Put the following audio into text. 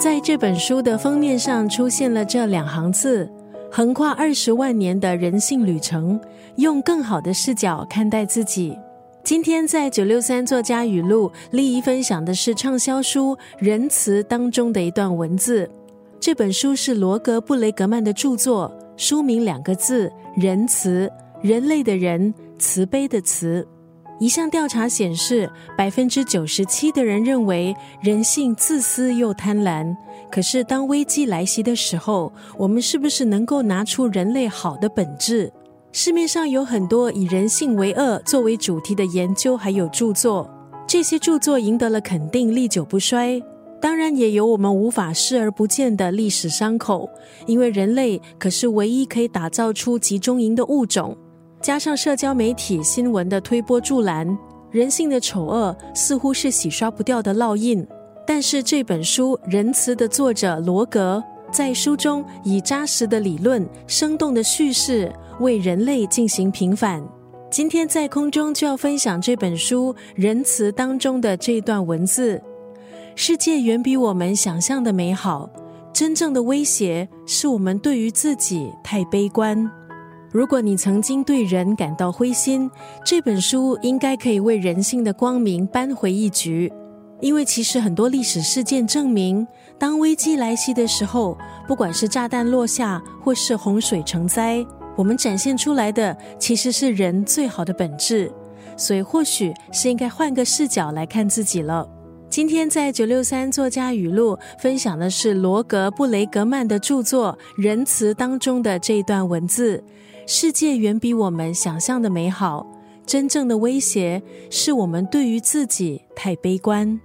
在这本书的封面上出现了这两行字：“横跨二十万年的人性旅程，用更好的视角看待自己。”今天在九六三作家语录，丽怡分享的是畅销书《仁慈》当中的一段文字。这本书是罗格布雷格曼的著作，书名两个字：仁慈，人类的人，慈悲的慈。一项调查显示，百分之九十七的人认为人性自私又贪婪。可是，当危机来袭的时候，我们是不是能够拿出人类好的本质？市面上有很多以人性为恶作为主题的研究，还有著作。这些著作赢得了肯定，历久不衰。当然，也有我们无法视而不见的历史伤口，因为人类可是唯一可以打造出集中营的物种。加上社交媒体新闻的推波助澜，人性的丑恶似乎是洗刷不掉的烙印。但是这本书《仁慈》的作者罗格在书中以扎实的理论、生动的叙事为人类进行平反。今天在空中就要分享这本书《仁慈》当中的这段文字：世界远比我们想象的美好，真正的威胁是我们对于自己太悲观。如果你曾经对人感到灰心，这本书应该可以为人性的光明扳回一局。因为其实很多历史事件证明，当危机来袭的时候，不管是炸弹落下，或是洪水成灾，我们展现出来的其实是人最好的本质。所以，或许是应该换个视角来看自己了。今天在九六三作家语录分享的是罗格布雷格曼的著作《仁慈》当中的这一段文字。世界远比我们想象的美好，真正的威胁是我们对于自己太悲观。